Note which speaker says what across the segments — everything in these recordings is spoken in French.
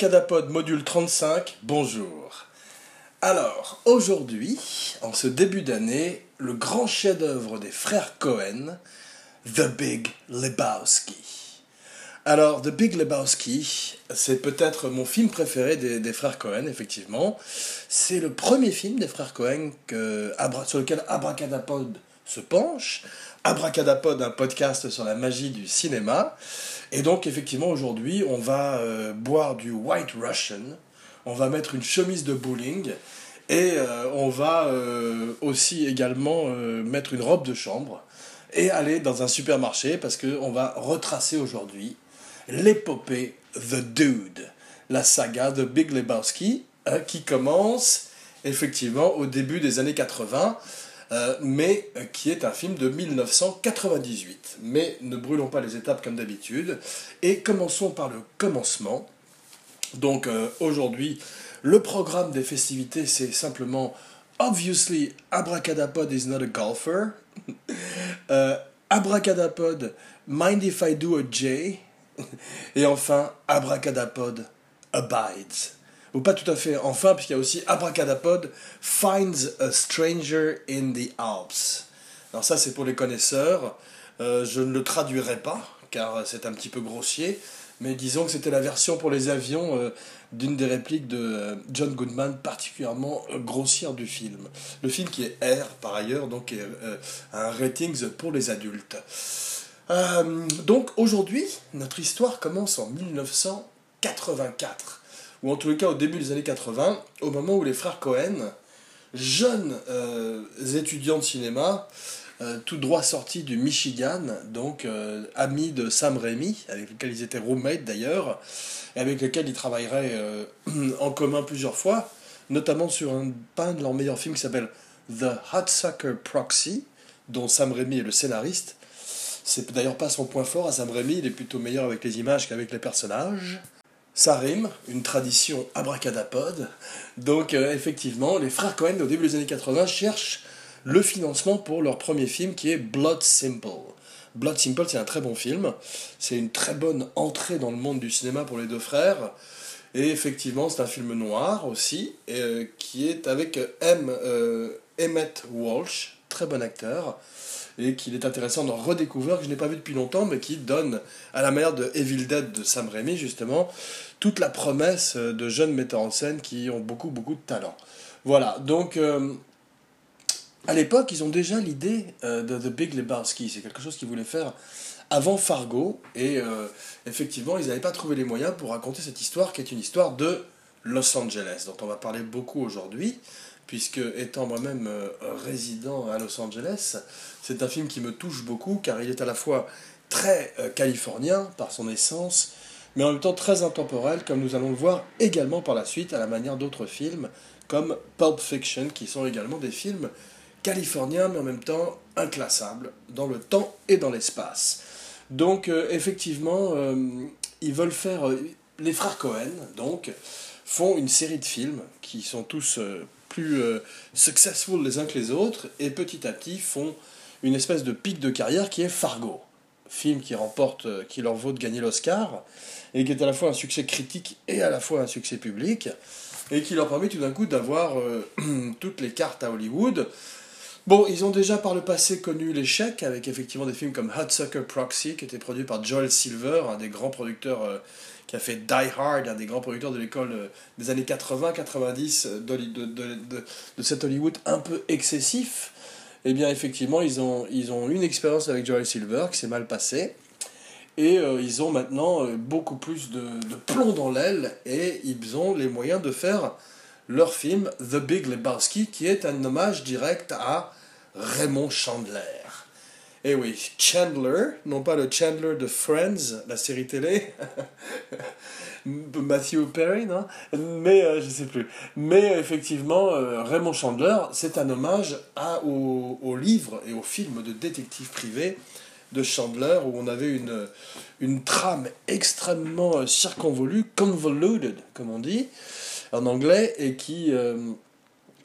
Speaker 1: Abracadapod module 35, bonjour. Alors, aujourd'hui, en ce début d'année, le grand chef-d'œuvre des frères Cohen, The Big Lebowski. Alors, The Big Lebowski, c'est peut-être mon film préféré des, frères Cohen, effectivement. C'est le premier film des frères Cohen sur lequel Abracadapod se penche. Abracadapod, un podcast sur la magie du cinéma. Et donc, effectivement, aujourd'hui, on va euh, boire du White Russian, on va mettre une chemise de bowling, et euh, on va euh, aussi également mettre une robe de chambre, et aller dans un supermarché, parce qu'on va retracer aujourd'hui l'épopée The Dude, la saga de Big Lebowski, qui commence effectivement au début des années 80 euh, mais euh, qui est un film de 1998. Mais ne brûlons pas les étapes comme d'habitude, et commençons par le commencement. Donc euh, aujourd'hui, le programme des festivités, c'est simplement Obviously, Abracadapod is not a golfer. Abracadapod, Mind if I do a J? Et enfin, Abracadapod abides ou pas tout à fait enfin, puisqu'il y a aussi Abracadapod finds a stranger in the Alps. Alors ça c'est pour les connaisseurs, euh, je ne le traduirai pas, car c'est un petit peu grossier, mais disons que c'était la version pour les avions euh, d'une des répliques de euh, John Goodman particulièrement grossière du film. Le film qui est R par ailleurs, donc un ratings pour les adultes. donc aujourd'hui, notre histoire commence en 1984 ou en tous les cas au début des années 80, au moment où les frères Cohen, jeunes euh, étudiants de cinéma, euh, tout droit sortis du Michigan, donc euh, amis de Sam Raimi, avec lequel ils étaient roommates d'ailleurs, et avec lequel ils travailleraient en commun plusieurs fois, notamment sur un, de leurs meilleurs films qui s'appelle The Hot Sucker Proxy, dont Sam Raimi est le scénariste. C'est d'ailleurs pas son point fort à Sam Raimi, il est plutôt meilleur avec les images qu'avec les personnages. Ça rime, une tradition abracadapod. Donc euh, effectivement, les frères Cohen au début des années 80 cherchent le financement pour leur premier film qui est Blood Simple. Blood Simple, c'est un très bon film. C'est une très bonne entrée dans le monde du cinéma pour les deux frères. Et effectivement, c'est un film noir aussi, euh, qui est avec M. Euh, Emmett Walsh, très bon acteur et qu'il est intéressant de redécouvrir, que je n'ai pas vu depuis longtemps, mais qui donne, à la manière de Evil Dead de Sam Raimi, justement, toute la promesse de jeunes metteurs en scène qui ont beaucoup, beaucoup de talent. Voilà, donc euh, à l'époque, ils ont déjà l'idée euh, de The Big Lebowski. C'est quelque chose qu'ils voulaient faire avant Fargo, et euh, effectivement, ils n'avaient pas trouvé les moyens pour raconter cette histoire qui est une histoire de Los Angeles, dont on va parler beaucoup aujourd'hui puisque étant moi-même euh, résident à Los Angeles, c'est un film qui me touche beaucoup car il est à la fois très euh, californien par son essence, mais en même temps très intemporel, comme nous allons le voir également par la suite à la manière d'autres films comme Pulp Fiction, qui sont également des films californiens, mais en même temps inclassables dans le temps et dans l'espace. Donc euh, effectivement, ils veulent faire... les frères Cohen, donc, font une série de films qui sont tous plus euh, successful les uns que les autres, et petit à petit font une espèce de pic de carrière qui est Fargo, film qui remporte, euh, qui leur vaut de gagner l'Oscar, et qui est à la fois un succès critique et à la fois un succès public, et qui leur permet tout d'un coup d'avoir euh, toutes les cartes à Hollywood. Bon, ils ont déjà par le passé connu l'échec avec effectivement des films comme Sucker Proxy, qui était produit par Joel Silver, un des grands producteurs qui a fait Die Hard, un des grands producteurs de l'école euh, des années 80-90 euh, de, cet Hollywood un peu excessif, eh bien effectivement ils ont, ils ont une expérience avec Joel Silver qui s'est mal passée. Et euh, ils ont maintenant beaucoup plus de, de plomb dans l'aile et ils ont les moyens de faire leur film The Big Lebowski qui est un hommage direct à Raymond Chandler. Eh oui, Chandler, non pas le Chandler de Friends, la série télé, Matthew Perry, non? Mais euh, je sais plus. Mais effectivement, euh, Raymond Chandler, c'est un hommage au, au, livre et au film de détective privé de Chandler où on avait une, une trame extrêmement euh, circonvolue, convoluted, comme on dit en anglais, et qui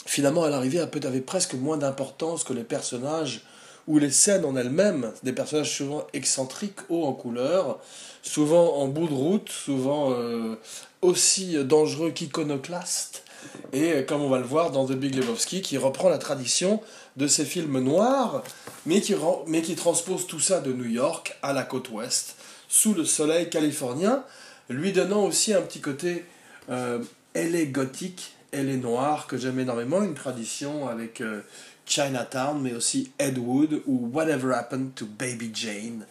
Speaker 1: finalement à l'arrivée avait presque moins d'importance que les personnages où les scènes en elles-mêmes, des personnages souvent excentriques, hauts en couleur, souvent en bout de route, souvent euh, aussi dangereux qu'iconoclastes, et comme on va le voir dans The Big Lebowski, qui reprend la tradition de ces films noirs, mais qui, transpose tout ça de New York à la côte ouest, sous le soleil californien, lui donnant aussi un petit côté euh, elle est gothique, elle est noire, que j'aime énormément, une tradition avec euh, Chinatown, mais aussi Ed Wood ou Whatever Happened to Baby Jane,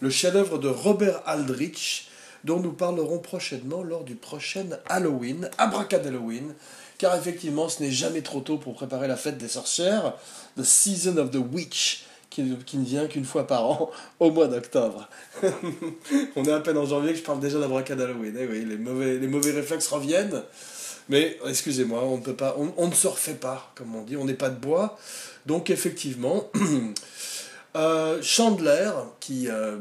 Speaker 1: le chef-d'œuvre de Robert Aldrich, dont nous parlerons prochainement lors du prochain Halloween, Halloween, car effectivement ce n'est jamais trop tôt pour préparer la fête des sorcières, The Season of the Witch, qui, ne vient qu'une fois par an, au mois d'octobre. on est à peine en janvier que je parle déjà d'Abracadabra. Eh oui, les mauvais, les mauvais réflexes reviennent. Mais excusez-moi, on, peut pas, on, ne se refait pas, comme on dit, on n'est pas de bois. Donc effectivement, euh, Chandler, qui... Euh,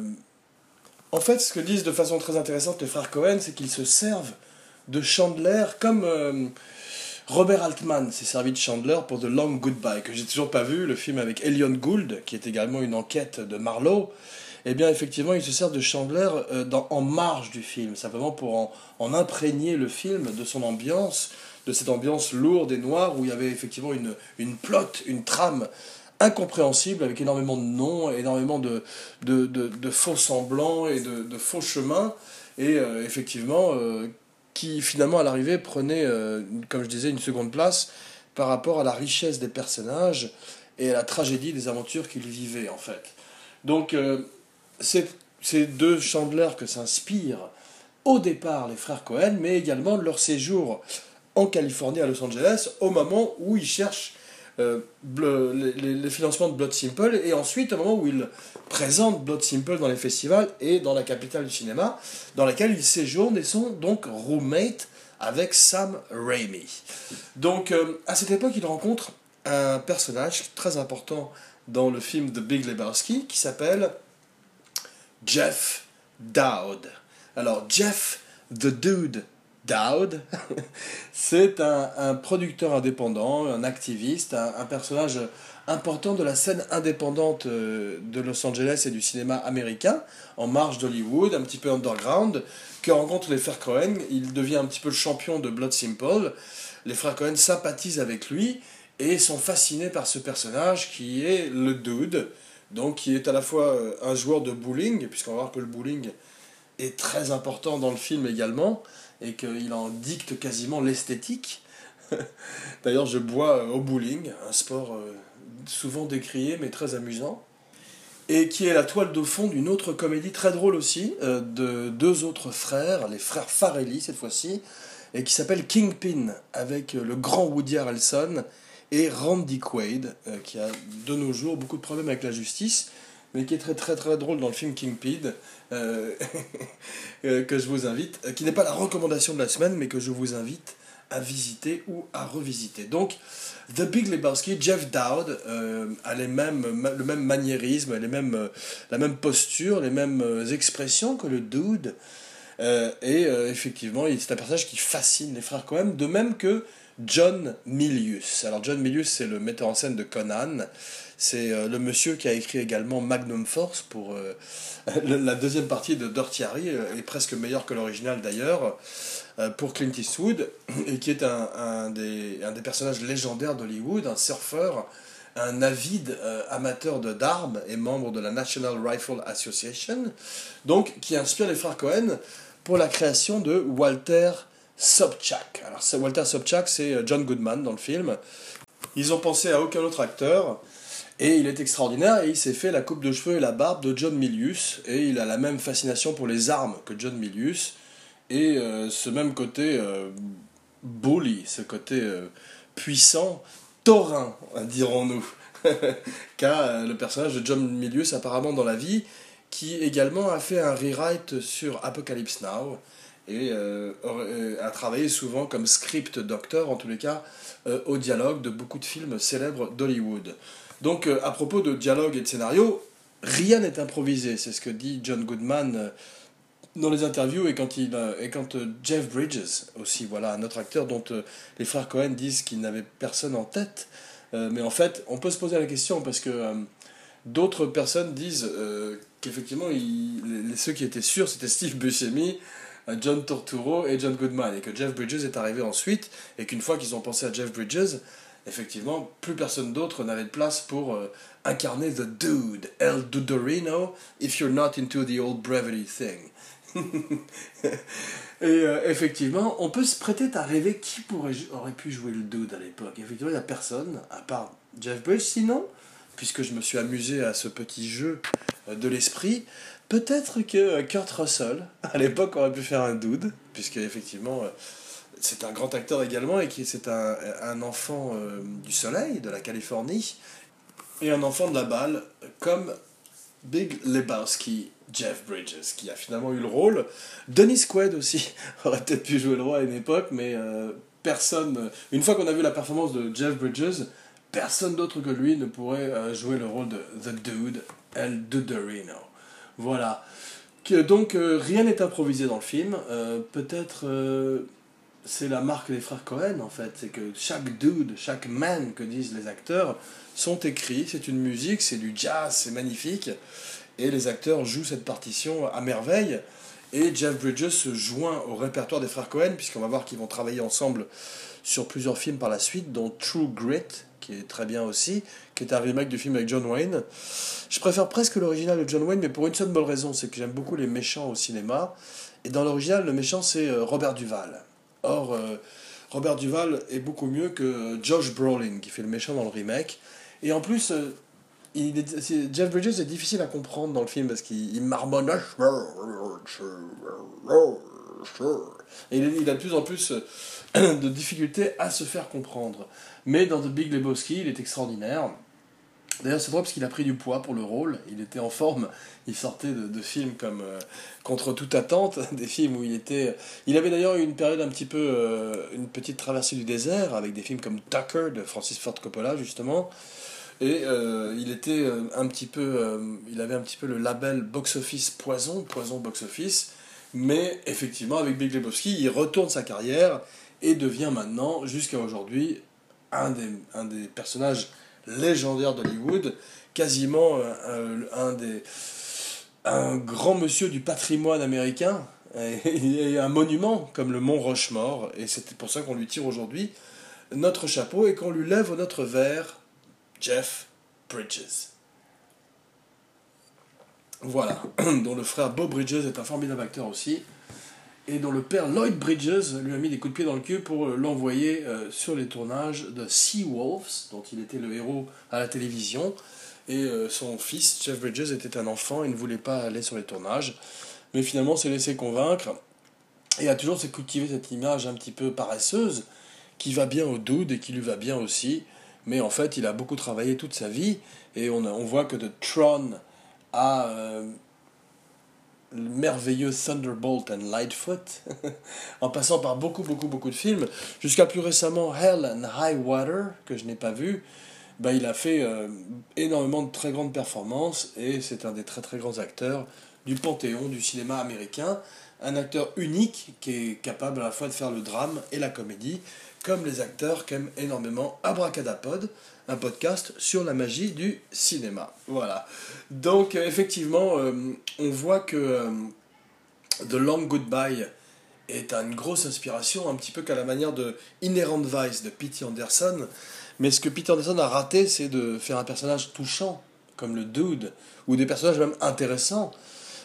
Speaker 1: en fait, ce que disent de façon très intéressante les frères Cohen, c'est qu'ils se servent de Chandler comme... Euh, Robert Altman s'est servi de Chandler pour The Long Goodbye, que j'ai toujours pas vu, le film avec Elion Gould, qui est également une enquête de Marlowe. Eh bien, effectivement, il se sert de Chandler euh, en marge du film, simplement pour en, imprégner le film de son ambiance, de cette ambiance lourde et noire où il y avait effectivement une, une plot, une trame incompréhensible avec énormément de noms, énormément de, de, faux semblants et de, faux chemins. Et euh, effectivement, euh, qui finalement à l'arrivée prenait, comme je disais, une seconde place par rapport à la richesse des personnages et à la tragédie des aventures qu'ils vivaient en fait. Donc ces deux Chandler que s'inspirent au départ les frères Cohen, mais également de leur séjour en Californie, à Los Angeles, au moment où ils cherchent euh, les, financements de Blood Simple, et ensuite au moment où il présente Blood Simple dans les festivals et dans la capitale du cinéma, dans laquelle il séjourne et sont donc roommate avec Sam Raimi. Donc euh, à cette époque, il rencontre un personnage très important dans le film The Big Lebowski qui s'appelle Jeff Dowd. Alors Jeff the Dude Dowd, c'est un, producteur indépendant, un activiste, un, personnage important de la scène indépendante euh, de Los Angeles et du cinéma américain, en marge d'Hollywood, un petit peu underground, que rencontre les frères Cohen. Il devient un petit peu le champion de Blood Simple. Les frères Cohen sympathisent avec lui et sont fascinés par ce personnage qui est le dude, donc qui est à la fois euh, un joueur de bowling, puisqu'on va voir que le bowling est très important dans le film également, et qu'il en dicte quasiment l'esthétique. D'ailleurs, je bois euh, au bowling, un sport euh, souvent décrié mais très amusant, et qui est la toile de fond d'une autre comédie très drôle aussi, de deux autres frères, les frères Farelli cette fois-ci, et qui s'appelle Kingpin, avec le grand Woody Harrelson et Randy Quaid, qui a de nos jours beaucoup de problèmes avec la justice, mais qui est très très très drôle dans le film Kingpin, euh, euh, que je vous invite, euh, qui n'est pas la recommandation de la semaine, mais que je vous invite à visiter ou à revisiter. Donc, The Big Lebowski, Jeff Dowd a les mêmes, le même maniérisme, les mêmes, la même posture, les mêmes expressions que le dude. et effectivement, c'est un personnage qui fascine les frères Cohen, de même que John Milius. Alors John Milius, c'est le metteur en scène de Conan. C'est euh, le monsieur qui a écrit également Magnum Force pour euh, la deuxième partie de Dirty Harry, euh, est presque meilleur que l'original d'ailleurs, pour Clint Eastwood, et qui est un, des, un des personnages légendaires d'Hollywood, un surfeur, un avide amateur d'armes et membre de la National Rifle Association, donc qui inspire les frères Cohen pour la création de Walter Sobchak. Alors Walter Sobchak, c'est John Goodman dans le film. Ils ont pensé à aucun autre acteur. Et il est extraordinaire et il s'est fait la coupe de cheveux et la barbe de John Milius. Et il a la même fascination pour les armes que John Milius. Et euh, ce même côté euh, bully, ce côté euh, puissant, taurin, dirons-nous, qu'a le personnage de John Milius apparemment dans la vie, qui également a fait un rewrite sur Apocalypse Now et a travaillé souvent comme script doctor, en tous les cas, au dialogue de beaucoup de films célèbres d'Hollywood. Donc, euh, à propos de dialogue et de scénario, rien n'est improvisé. C'est ce que dit John Goodman euh, dans les interviews et quand, il, euh, et quand Jeff Bridges, aussi, voilà, un autre acteur dont les frères Cohen disent qu'il n'avait personne en tête. mais en fait, on peut se poser la question parce que d'autres personnes disent qu'effectivement, ceux qui étaient sûrs, c'était Steve Buscemi, John Torturo et John Goodman, et que Jeff Bridges est arrivé ensuite, et qu'une fois qu'ils ont pensé à Jeff Bridges, effectivement, plus personne d'autre n'avait de place pour incarner The Dude, El Dudorino, if you're not into the old brevity thing. et euh, effectivement, on peut se prêter à rêver qui aurait pu jouer le dude à l'époque. Effectivement, il n'y a personne, à part Jeff Bridges, sinon, puisque je me suis amusé à ce petit jeu euh, de l'esprit, peut-être que euh, Kurt Russell, à l'époque, aurait pu faire un dude, puisque effectivement, c'est un grand acteur également, et qui c'est un, un, enfant du soleil, de la Californie, et un enfant de la balle, comme Big Lebowski Jeff Bridges, qui a finalement eu le rôle. Dennis Quaid aussi aurait peut-être pu jouer le rôle à une époque, mais euh, personne. Une fois qu'on a vu la performance de Jeff Bridges, personne d'autre que lui ne pourrait euh, jouer le rôle de The Dude, El Duderino. Voilà. donc euh, rien n'est improvisé dans le film. peut-être c'est la marque des frères Cohen en fait. C'est que chaque dude, chaque man que disent les acteurs sont écrits. C'est une musique, c'est du jazz, c'est magnifique et les acteurs jouent cette partition à merveille. Et Jeff Bridges se joint au répertoire des frères Cohen, puisqu'on va voir qu'ils vont travailler ensemble sur plusieurs films par la suite, dont True Grit, qui est très bien aussi, qui est un remake du film avec John Wayne. Je préfère presque l'original de John Wayne, mais pour une seule bonne raison, c'est que j'aime beaucoup les méchants au cinéma. Et dans l'original, le méchant, c'est euh, Robert Duval. Or, euh, Robert Duval est beaucoup mieux que Josh Brolin, qui fait le méchant dans le remake. Et en plus, euh, Jeff Bridges est difficile à comprendre dans le film parce qu'il marmonne. Et il, a de plus en plus euh, de difficultés à se faire comprendre. Mais dans The Big Lebowski, il est extraordinaire. D'ailleurs, c'est drôle parce qu'il a pris du poids pour le rôle. Il était en forme. Il sortait de, films comme euh, Contre toute attente, des films où il était. Il avait d'ailleurs eu une période un petit peu. Euh, une petite traversée du désert avec des films comme Tucker de Francis Ford Coppola, justement. Et euh, il était euh, un petit peu, euh, il avait un petit peu le label box office poison, poison box office. Mais effectivement, avec Big Lebowski, il retourne sa carrière et devient maintenant, jusqu'à aujourd'hui, un des, un des personnages légendaires d'Hollywood, quasiment un, des un grand monsieur du patrimoine américain et, un monument comme le mont Rochemort. Et c'est pour ça qu'on lui tire aujourd'hui notre chapeau et qu'on lui lève notre verre Jeff Bridges. Voilà, dont le frère Bob Bridges est un formidable acteur aussi, et dont le père Lloyd Bridges lui a mis des coups de pied dans le cul pour l'envoyer euh, sur les tournages de Sea Wolves, dont il était le héros à la télévision, et euh, son fils, Jeff Bridges, était un enfant et ne voulait pas aller sur les tournages, mais finalement s'est laissé convaincre, et a toujours cultivé cette image un petit peu paresseuse, qui va bien au dude et qui lui va bien aussi, mais en fait, il a beaucoup travaillé toute sa vie, et on, on voit que de Tron à euh, le merveilleux Thunderbolt and Lightfoot, en passant par beaucoup, beaucoup, beaucoup de films, jusqu'à plus récemment Hell and High Water, que je n'ai pas vu, bah, il a fait euh, énormément de très grandes performances, et c'est un des très très grands acteurs du panthéon du cinéma américain, un acteur unique qui est capable à la fois de faire le drame et la comédie, comme les acteurs qu'aiment énormément Abracadapod, un podcast sur la magie du cinéma. Voilà. Donc euh, effectivement, euh, on voit que euh, The Long Goodbye est une grosse inspiration, un petit peu qu'à la manière de Inherent Vice de Pete Anderson. Mais ce que Peter Anderson a raté, c'est de faire un personnage touchant, comme le Dude, ou des personnages même intéressants.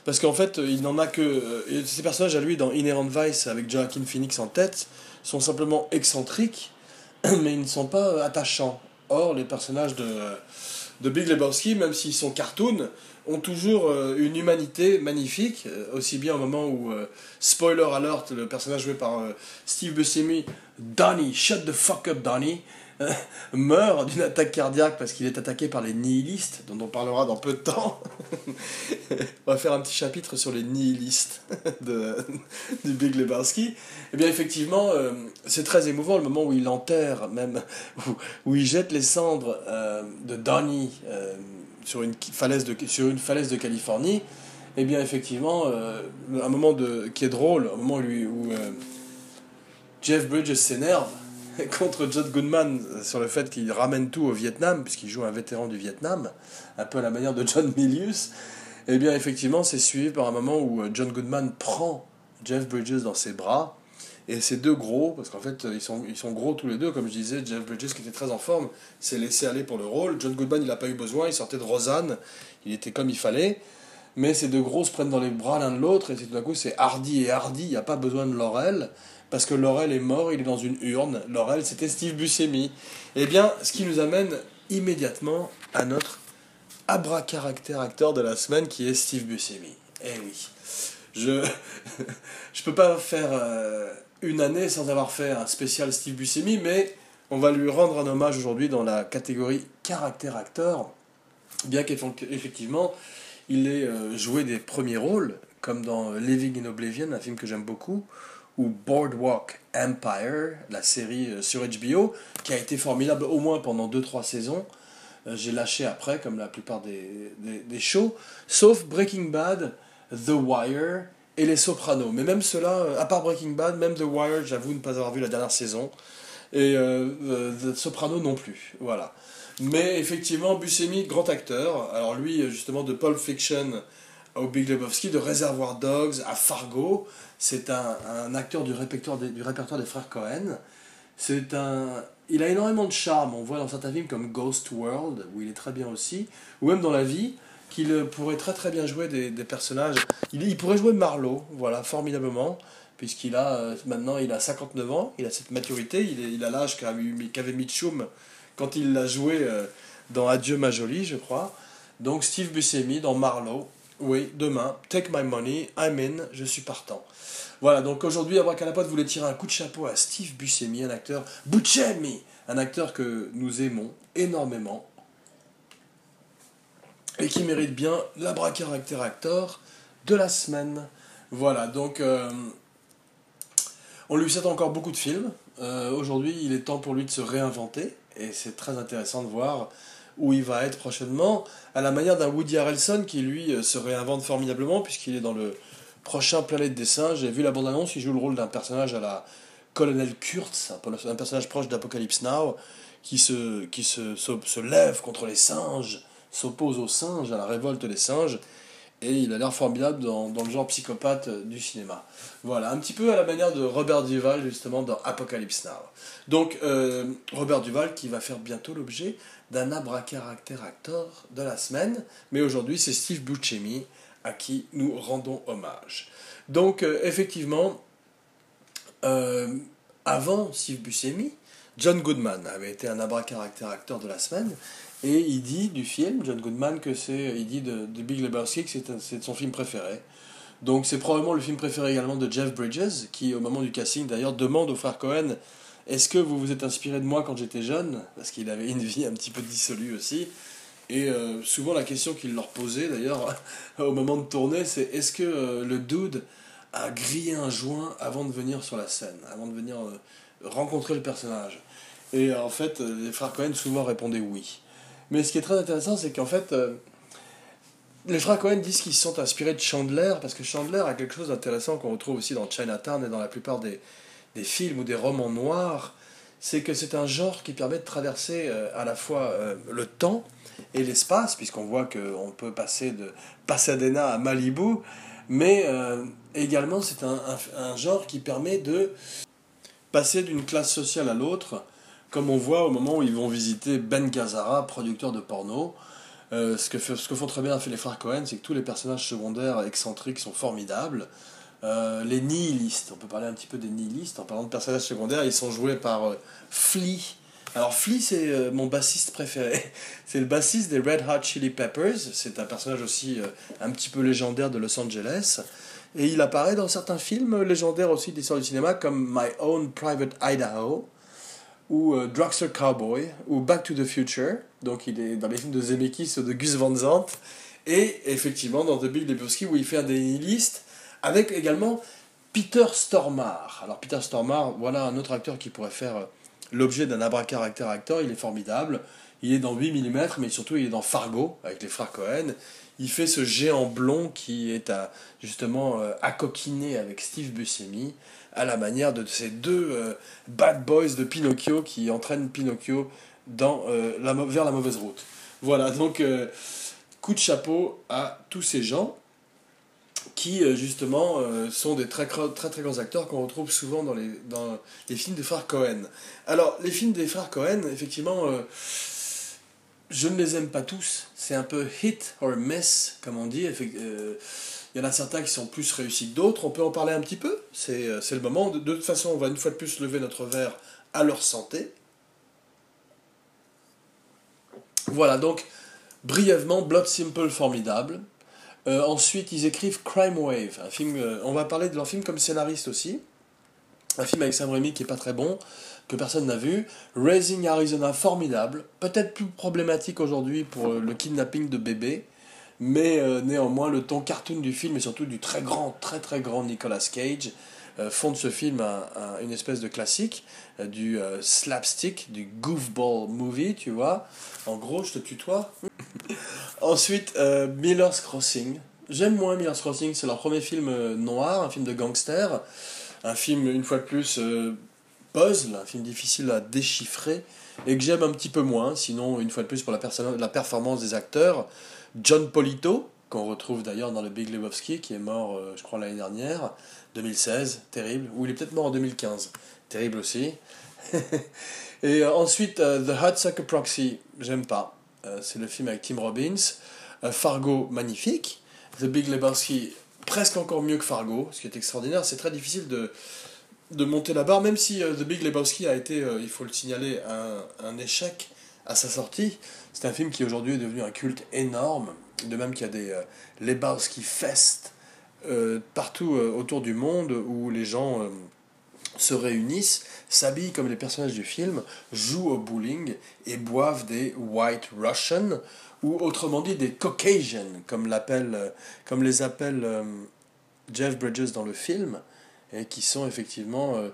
Speaker 1: Parce qu'en fait, il n'en a que. ces personnages à lui dans Inherent Vice, avec Joaquin Phoenix en tête, sont simplement excentriques, mais ils ne sont pas attachants. Or, les personnages de, Big Lebowski, même s'ils sont cartoons, ont toujours euh, une humanité magnifique, euh, aussi bien au moment où, euh, spoiler alert, le personnage joué par Steve Buscemi, Donnie, shut the fuck up Donnie, meurt d'une attaque cardiaque parce qu'il est attaqué par les nihilistes, dont on parlera dans peu de temps. on va faire un petit chapitre sur les nihilistes de, du Big Lebowski. Eh bien effectivement, euh, c'est très émouvant le moment où il enterre, même, où, il jette les cendres euh, de Donnie euh, sur, une falaise de, sur une falaise de Californie. Eh bien effectivement, un moment de, qui est drôle, un moment où, où Jeff Bridges s'énerve contre John Goodman sur le fait qu'il ramène tout au Vietnam, puisqu'il joue un vétéran du Vietnam, un peu à la manière de John Milius, eh bien effectivement c'est suivi par un moment où John Goodman prend Jeff Bridges dans ses bras, et ces deux gros, parce qu'en fait ils sont, ils sont gros tous les deux, comme je disais, Jeff Bridges qui était très en forme, s'est laissé aller pour le rôle, John Goodman il n'a pas eu besoin, il sortait de Rosanne, il était comme il fallait, mais ces deux gros se prennent dans les bras l'un de l'autre, et tout d'un coup c'est Hardy et Hardy, il n'y a pas besoin de Laurel, parce que Laurel est mort, il est dans une urne. Laurel, c'était Steve Buscemi. Eh bien, ce qui nous amène immédiatement à notre abra-caractère acteur de la semaine, qui est Steve Buscemi. Eh oui. Je ne peux pas faire euh, une année sans avoir fait un spécial Steve Buscemi, mais on va lui rendre un hommage aujourd'hui dans la catégorie caractère acteur, bien qu'effectivement, il ait euh, joué des premiers rôles, comme dans Living in Oblivion, un film que j'aime beaucoup, ou Boardwalk Empire, la série euh, sur HBO, qui a été formidable au moins pendant 2-3 saisons. Euh, j'ai lâché après, comme la plupart des, des, shows, sauf Breaking Bad, The Wire et Les Sopranos. Mais même cela, euh, à part Breaking Bad, même The Wire, j'avoue ne pas avoir vu la dernière saison. Et The Sopranos non plus. Voilà. Mais effectivement, Buscemi, grand acteur. Alors lui, justement, de Pulp Fiction au Big Lebowski, de Reservoir Dogs à Fargo. C'est un, un, acteur du répertoire, des, du répertoire des frères Cohen. C'est un, il a énormément de charme. On voit dans certains films comme Ghost World, où il est très bien aussi, ou même dans la vie, qu'il pourrait très très bien jouer des, des personnages. Il, pourrait jouer Marlowe, voilà, formidablement, puisqu'il a euh, maintenant il a 59 ans, il a cette maturité, il, il a l'âge qu'avait Mitchum quand il l'a joué euh, dans Adieu ma jolie, je crois. Donc Steve Buscemi dans Marlowe, oui, demain, take my money, I'm in, je suis partant. Voilà, donc aujourd'hui, Abracadapote voulait tirer un coup de chapeau à Steve Buscemi, un acteur, Buscemi, un acteur que nous aimons énormément et qui mérite bien l'abracaractère acteur de la semaine. Voilà, donc euh, on lui souhaite encore beaucoup de films. Euh, aujourd'hui, il est temps pour lui de se réinventer et c'est très intéressant de voir où il va être prochainement, à la manière d'un Woody Harrelson qui lui euh, se réinvente formidablement puisqu'il est dans le prochain Planète des Singes. J'ai vu la bande-annonce, il joue le rôle d'un personnage à la Colonel Kurtz, un personnage proche d'Apocalypse Now, qui, se, qui se, se, lève contre les singes, s'oppose aux singes, à la révolte des singes, et il a l'air formidable dans, dans, le genre psychopathe euh, du cinéma. Voilà, un petit peu à la manière de Robert Duval, justement, dans Apocalypse Now. Donc, euh, Robert Duval qui va faire bientôt l'objet d'un abracaractère acteur de la semaine, mais aujourd'hui c'est Steve Buscemi à qui nous rendons hommage. Donc euh, effectivement, avant Steve Buscemi, John Goodman avait été un abracaractère acteur de la semaine, et il dit du film, John Goodman, que c'est, il dit de, Big Lebowski que c'est son film préféré. Donc c'est probablement le film préféré également de Jeff Bridges, qui au moment du casting d'ailleurs demande au frère Cohen est-ce que vous vous êtes inspiré de moi quand j'étais jeune? Parce qu'il avait une vie un petit peu dissolue aussi. Et euh, souvent la question qu'il leur posait d'ailleurs au moment de tourner, c'est est-ce que euh, le dude a grillé un joint avant de venir sur la scène, avant de venir euh, rencontrer le personnage? Et en fait, les frères Cohen souvent répondaient oui. Mais ce qui est très intéressant, c'est qu'en fait, les frères Cohen disent qu'ils sont inspirés de Chandler, parce que Chandler a quelque chose d'intéressant qu'on retrouve aussi dans Chinatown et dans la plupart des, des films ou des romans noirs, c'est que c'est un genre qui permet de traverser euh, à la fois euh, le temps et l'espace, puisqu'on voit qu'on peut passer de Pasadena à Malibu, mais euh, également c'est un, un, genre qui permet de passer d'une classe sociale à l'autre, comme on voit au moment où ils vont visiter Ben Gazzara, producteur de porno. ce, que ce que font très bien les frères Cohen, c'est que tous les personnages secondaires excentriques sont formidables. Euh, les nihilistes, on peut parler un petit peu des nihilistes en parlant de personnages secondaires, ils sont joués par euh, Flea. Alors Flea c'est euh, mon bassiste préféré, c'est le bassiste des Red Hot Chili Peppers, c'est un personnage aussi un petit peu légendaire de Los Angeles, et il apparaît dans certains films légendaires aussi d'histoire du cinéma comme My Own Private Idaho, ou Drugstore Cowboy, ou Back to the Future, donc il est dans les films de Zemeckis ou de Gus Van Sant, et effectivement dans The Big Lebowski où il fait un nihilistes, avec également Peter Stormare. Alors Peter Stormare, voilà un autre acteur qui pourrait faire euh, l'objet d'un abracaractère acteur, il est formidable. Il est dans 8 mm, mais surtout il est dans Fargo, avec les frères Cohen. Il fait ce géant blond qui est à, justement euh, à coquiner avec Steve Buscemi, à la manière de ces deux euh, bad boys de Pinocchio qui entraînent Pinocchio dans, euh, la, vers la mauvaise route. Voilà, donc coup de chapeau à tous ces gens qui justement sont des très, très grands acteurs qu'on retrouve souvent dans les, films des frères Cohen. Alors, les films des frères Cohen, effectivement, je ne les aime pas tous. C'est un peu hit or miss, comme on dit. Euh, il y en a certains qui sont plus réussis que d'autres. On peut en parler un petit peu. C'est euh, le moment. De, toute façon, on va une fois de plus lever notre verre à leur santé. Voilà, donc, brièvement, Blood Simple, formidable. Euh, ensuite, ils écrivent Crime Wave, un film. on va parler de leur film comme scénariste aussi. Un film avec Sam Raimi qui est pas très bon que personne n'a vu. Raising Arizona, formidable. Peut-être plus problématique aujourd'hui pour euh, le kidnapping de bébés. Mais euh, néanmoins, le ton cartoon du film et surtout du très grand, très très grand Nicolas Cage euh, font de ce film une espèce de classique, du slapstick, du goofball movie, tu vois. En gros, je te tutoie. Ensuite, Miller's Crossing. J'aime moins Miller's Crossing, c'est leur premier film noir, un film de gangster. Un film, une fois de plus, puzzle, un film difficile à déchiffrer, et que j'aime un petit peu moins, sinon, une fois de plus, pour la, la performance des acteurs, John Polito, qu'on retrouve d'ailleurs dans le Big Lebowski, qui est mort, euh, je crois, l'année dernière, 2016, terrible, ou il est peut-être mort en 2015, terrible aussi. et euh, ensuite, euh, The The Sucker Proxy, j'aime pas, c'est le film avec Tim Robbins, Fargo, magnifique, The Big Lebowski, presque encore mieux que Fargo, ce qui est extraordinaire, c'est très difficile de de monter la barre, même si The Big Lebowski a été, il faut le signaler, un, un, échec à sa sortie. C'est un film qui aujourd'hui est devenu un culte énorme, de même qu'il y a des euh, Lebowski Fest partout autour du monde où les gens se réunissent, s'habillent comme les personnages du film, jouent au bowling et boivent des White Russian, ou autrement dit des Caucasian, comme, comme les appelle Jeff Bridges dans le film et qui sont effectivement euh,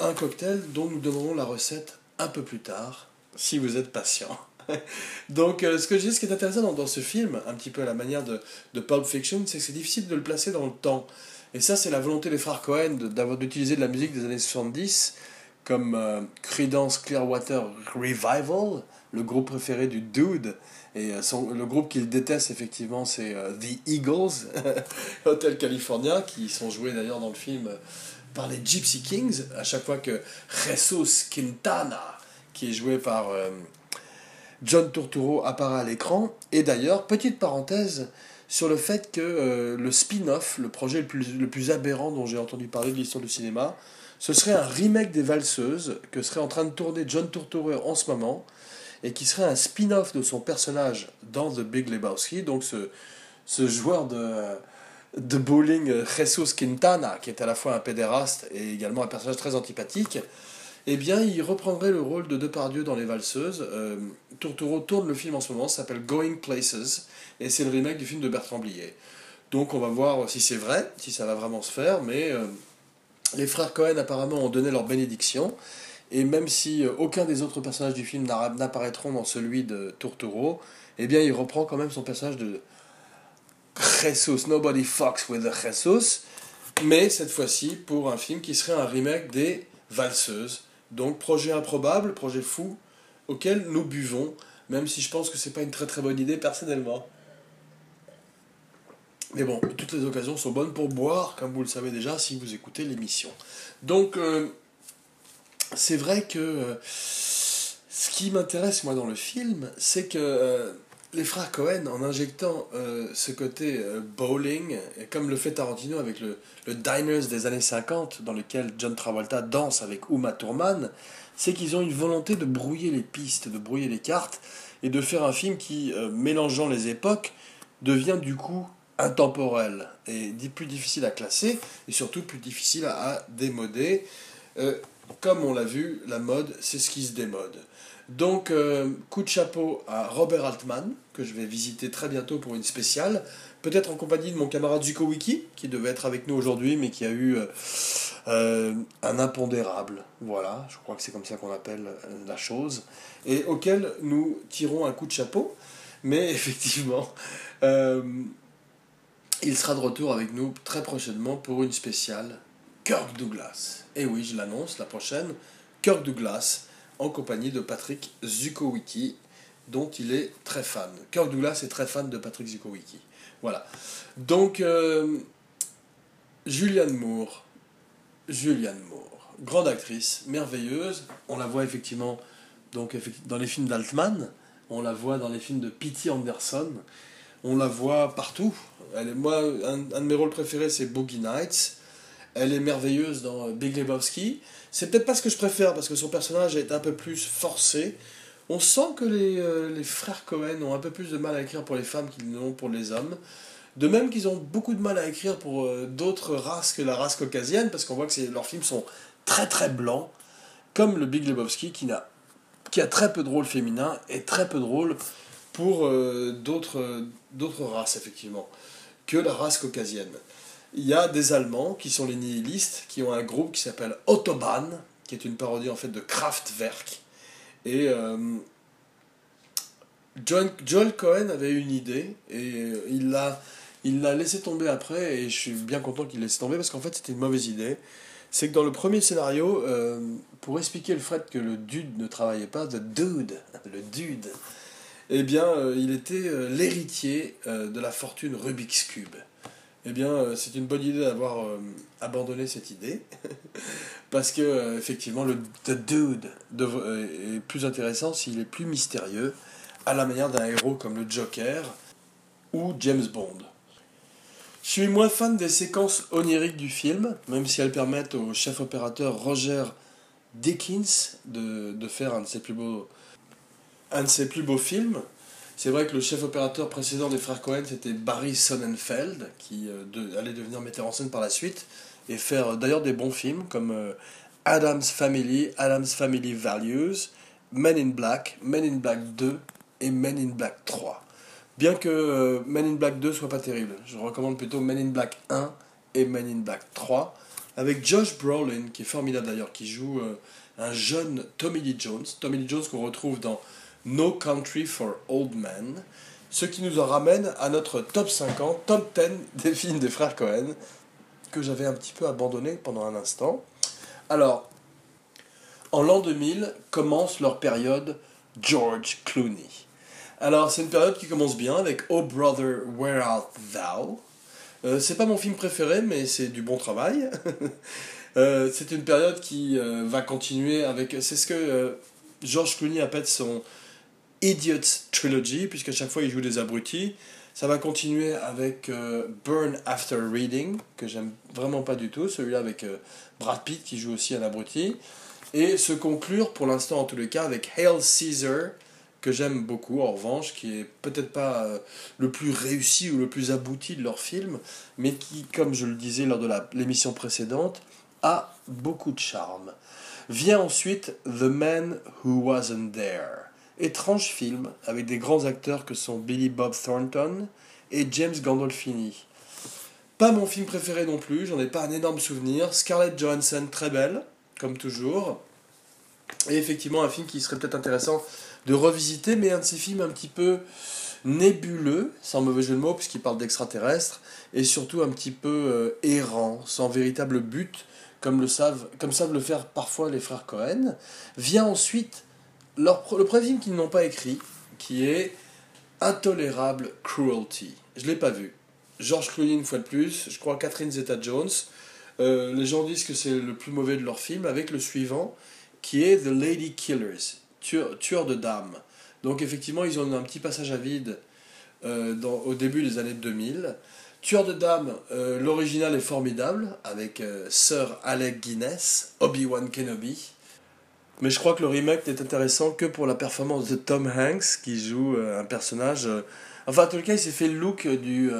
Speaker 1: un cocktail dont nous donnerons la recette un peu plus tard, si vous êtes patient. Donc, euh, ce que je dis, ce qui est intéressant dans, ce film, un petit peu à la manière de, de Pulp Fiction, c'est que c'est difficile de le placer dans le temps. Et ça, c'est la volonté des frères Cohen d'utiliser de la musique des années 70 comme euh, Creedence Clearwater Revival, le groupe préféré du Dude. Et le groupe qu'il déteste, effectivement, c'est The Eagles, Hotel California, qui sont joués d'ailleurs dans le film par les Gypsy Kings, à chaque fois que Jesus Quintana, qui est joué par John Turturro, apparaît à l'écran. Et d'ailleurs, petite parenthèse sur le fait que le spin-off, le projet le plus, le plus aberrant dont j'ai entendu parler de l'histoire du cinéma, ce serait un remake des Valseuses que serait en train de tourner John Turturro en ce moment et qui serait un spin-off de son personnage dans The Big Lebowski, donc ce, ce joueur de, de bowling Jesus Quintana, qui est à la fois un pédéraste et également un personnage très antipathique, eh bien, il reprendrait le rôle de Depardieu dans Les Valseuses. Euh, tourne le film en ce moment, s'appelle Going Places, et c'est le remake du film de Bertrand Blier. Donc on va voir si c'est vrai, si ça va vraiment se faire, mais euh, les frères Cohen apparemment ont donné leur bénédiction, et même si euh, aucun des autres personnages du film n'apparaîtront dans celui de Turturro, eh bien il reprend quand même son personnage de Jesus, Nobody Fucks with the Jesus, mais cette fois-ci pour un film qui serait un remake des Valseuses. Donc projet improbable, projet fou, auquel nous buvons, même si je pense que c'est pas une très très bonne idée personnellement. Mais bon, toutes les occasions sont bonnes pour boire, comme vous le savez déjà si vous écoutez l'émission. Donc, euh, c'est vrai que euh, ce qui m'intéresse moi dans le film, c'est que euh, les frères Cohen, en injectant euh, ce côté bowling, comme le fait Tarantino avec le, le, Diners des années 50, dans lequel John Travolta danse avec Uma Thurman, c'est qu'ils ont une volonté de brouiller les pistes, de brouiller les cartes, et de faire un film qui, mélangeant les époques, devient du coup intemporel et plus difficile à classer, et surtout plus difficile à, démoder comme on l'a vu, la mode, c'est ce qui se démode. Donc, euh, coup de chapeau à Robert Altman, que je vais visiter très bientôt pour une spéciale, peut-être en compagnie de mon camarade Zuko Wiki, qui devait être avec nous aujourd'hui, mais qui a eu euh, euh, un impondérable, voilà, je crois que c'est comme ça qu'on appelle la chose, et auquel nous tirons un coup de chapeau, mais effectivement, il sera de retour avec nous très prochainement pour une spéciale Kirk Douglas. Et oui, je l'annonce, la prochaine, Kirk Douglas, en compagnie de Patrick Zukowicki, dont il est très fan. Kirk Douglas est très fan de Patrick Zukowicki. Voilà. Donc, euh, Julianne Moore. Julianne Moore. Grande actrice, merveilleuse. On la voit effectivement donc, dans les films d'Altman. On la voit dans les films de P.T. Anderson. On la voit partout. Elle moi, un, de mes rôles préférés, c'est Boogie Nights. Elle est merveilleuse dans Big Lebowski. C'est peut-être pas ce que je préfère parce que son personnage est un peu plus forcé. On sent que les, euh, les frères Cohen ont un peu plus de mal à écrire pour les femmes qu'ils n'ont pour les hommes. De même qu'ils ont beaucoup de mal à écrire pour euh, d'autres races que la race caucasienne, parce qu'on voit que leurs films sont très très blancs, comme le Big Lebowski qui, a, qui a très peu de rôles féminins et très peu de rôles pour euh, d'autres races, effectivement, que la race caucasienne. Il y a des Allemands qui sont les nihilistes, qui ont un groupe qui s'appelle Autobahn, qui est une parodie en fait de Kraftwerk. Et euh, Joel Cohen avait une idée et il l'a il l'a laissé tomber après et je suis bien content qu'il laisse tomber parce qu'en fait c'était une mauvaise idée. C'est que dans le premier scénario, euh, pour expliquer le fait que le dude ne travaillait pas, the dude, le dude, eh bien euh, il était l'héritier de la fortune Rubik's Cube. Eh bien c'est une bonne idée d'avoir abandonné cette idée parce que effectivement le the dude est plus intéressant s'il est plus mystérieux à la manière d'un héros comme le Joker ou James Bond. Je suis moins fan des séquences oniriques du film, même si elles permettent au chef opérateur Roger Dickens de, faire un de ses plus beaux, un de ses plus beaux films. C'est vrai que le chef opérateur précédent des frères Cohen, c'était Barry Sonnenfeld, qui euh, allait devenir metteur en scène par la suite, et faire euh, d'ailleurs des bons films comme euh, Adam's Family, Adam's Family Values, Men in Black, Men in Black 2 et Men in Black 3. Bien que Men in Black 2 soit pas terrible, je recommande plutôt Men in Black 1 et Men in Black 3, avec Josh Brolin, qui est formidable d'ailleurs, qui joue un jeune Tommy Lee Jones. Tommy Lee Jones qu'on retrouve dans No Country for Old Men, ce qui nous en ramène à notre top 50, top 10 des films des frères Cohen, que j'avais un petit peu abandonné pendant un instant. Alors, en l'an 2000 commence leur période George Clooney. Alors, c'est une période qui commence bien avec Oh Brother, Where Art Thou? Euh, C'est pas mon film préféré, mais c'est du bon travail. Euh, c'est une période qui euh, va continuer avec. C'est ce que George Clooney appelle son Idiot Trilogy, puisqu'à chaque fois il joue des abrutis. Ça va continuer avec Burn After Reading, que j'aime vraiment pas du tout, celui-là avec Brad Pitt qui joue aussi un abruti. Et se conclure, pour l'instant en tous les cas, avec Hail Caesar, que j'aime beaucoup en revanche, qui est peut-être pas euh, le plus réussi ou le plus abouti de leur film, mais qui, comme je le disais lors de l'émission précédente, a beaucoup de charme. Vient ensuite The Man Who Wasn't There. Étrange film avec des grands acteurs que sont Billy Bob Thornton et James Gandolfini. Pas mon film préféré non plus, j'en ai pas un énorme souvenir. Scarlett Johansson, très belle, comme toujours. Et effectivement, un film qui serait peut-être intéressant de revisiter, mais un de ces films un petit peu nébuleux, sans mauvais jeu de mots, puisqu'il parle d'extraterrestres, et surtout un petit peu euh, errant, sans véritable but, comme, le savent, comme savent le faire parfois les frères Cohen. Vient ensuite leur, le premier film qu'ils n'ont pas écrit, qui est Intolérable Cruelty. Je ne l'ai pas vu. George Clooney une fois de plus, je crois Catherine Zeta-Jones. Euh, les gens disent que c'est le plus mauvais de leur film, avec le suivant, qui est The Lady Killers tueur, de dames. Donc effectivement, ils ont un petit passage à vide euh, au début des années 2000. Tueur de dames, euh, l'original est formidable, avec Sir Alec Guinness, Obi-Wan Kenobi. Mais je crois que le remake n'est intéressant que pour la performance de Tom Hanks, qui joue un personnage... enfin, en tout cas, il s'est fait le look du,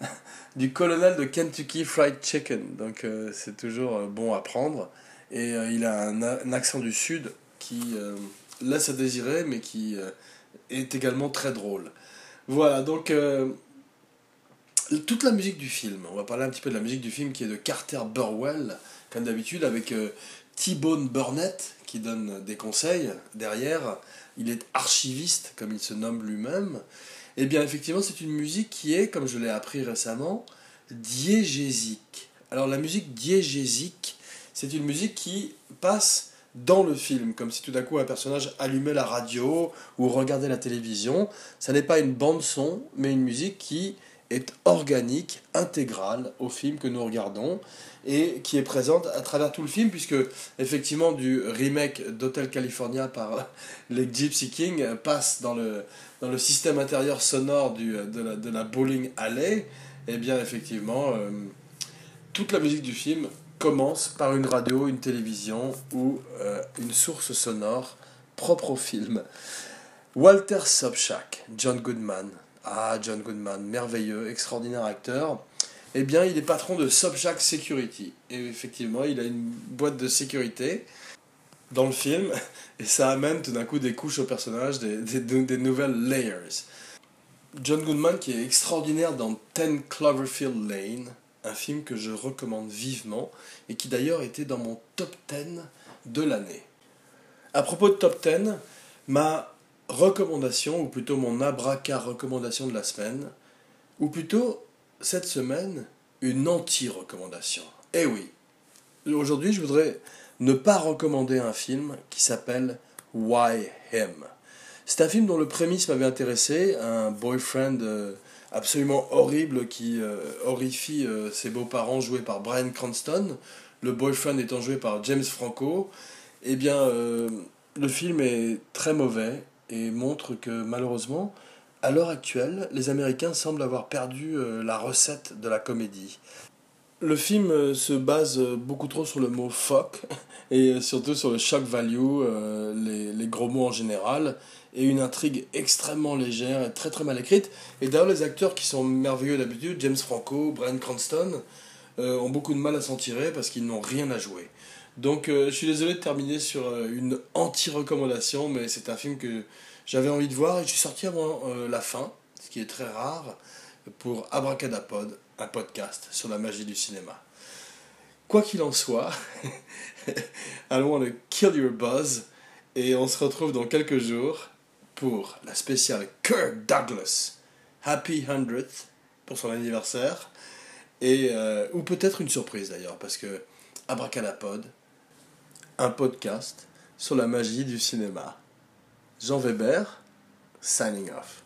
Speaker 1: du colonel de Kentucky Fried Chicken. Donc c'est toujours bon à prendre. Et il a un, un, accent du Sud qui laisse à désirer, mais qui euh, est également très drôle. Voilà, donc euh, toute la musique du film, on va parler un petit peu de la musique du film qui est de Carter Burwell, comme d'habitude, avec euh, T-Bone Burnett qui donne des conseils derrière. Il est archiviste, comme il se nomme lui-même. Et eh bien, effectivement, c'est une musique qui est, comme je l'ai appris récemment, diégésique. Alors la musique diégésique, c'est une musique qui passe dans le film, comme si tout d'un coup un personnage allumait la radio ou regardait la télévision. Ça n'est pas une bande son, mais une musique qui est organique, intégrale au film que nous regardons et qui est présente à travers tout le film puisque effectivement du remake d'Hotel California par les Gypsy King passe dans le, dans le système intérieur sonore du, de, la, bowling alley et eh bien effectivement euh, toute la musique du film commence par une radio, une télévision ou euh, une source sonore propre au film. Walter Sobchak, John Goodman, ah John Goodman, merveilleux, extraordinaire acteur, eh bien il est patron de Sobchak Security. Et effectivement, il a une boîte de sécurité dans le film, et ça amène tout d'un coup des couches au personnage, des, des, nouvelles layers. John Goodman qui est extraordinaire dans Ten Cloverfield Lane, un film que je recommande vivement et qui d'ailleurs était dans mon top 10 de l'année. À propos de top 10, ma recommandation, ou plutôt mon abraca recommandation de la semaine, ou plutôt cette semaine, une anti-recommandation. Eh oui, aujourd'hui je voudrais ne pas recommander un film qui s'appelle Why Him. C'est un film dont le prémisse m'avait intéressé, un boyfriend euh, absolument horrible qui euh, horrifie euh, ses beaux-parents joués par Brian Cranston, le boyfriend étant joué par James Franco. Eh bien, le film est très mauvais et montre que malheureusement, à l'heure actuelle, les Américains semblent avoir perdu la recette de la comédie. Le film se base beaucoup trop sur le mot fuck et surtout sur le shock value, les, gros mots en général, et une intrigue extrêmement légère et très très mal écrite. Et d'ailleurs, les acteurs qui sont merveilleux d'habitude, James Franco, Brian Cranston, euh, ont beaucoup de mal à s'en tirer parce qu'ils n'ont rien à jouer. Donc euh, je suis désolé de terminer sur euh, une anti-recommandation, mais c'est un film que j'avais envie de voir et je suis sorti avant la fin, ce qui est très rare, pour Abracadapod, un podcast sur la magie du cinéma. Quoi qu'il en soit, allons le kill your buzz et on se retrouve dans quelques jours pour la spéciale Kirk Douglas Happy 100th pour son anniversaire. Et, euh, ou peut-être une surprise d'ailleurs, parce que Abracadapod, un podcast sur la magie du cinéma. Jean Weber, signing off.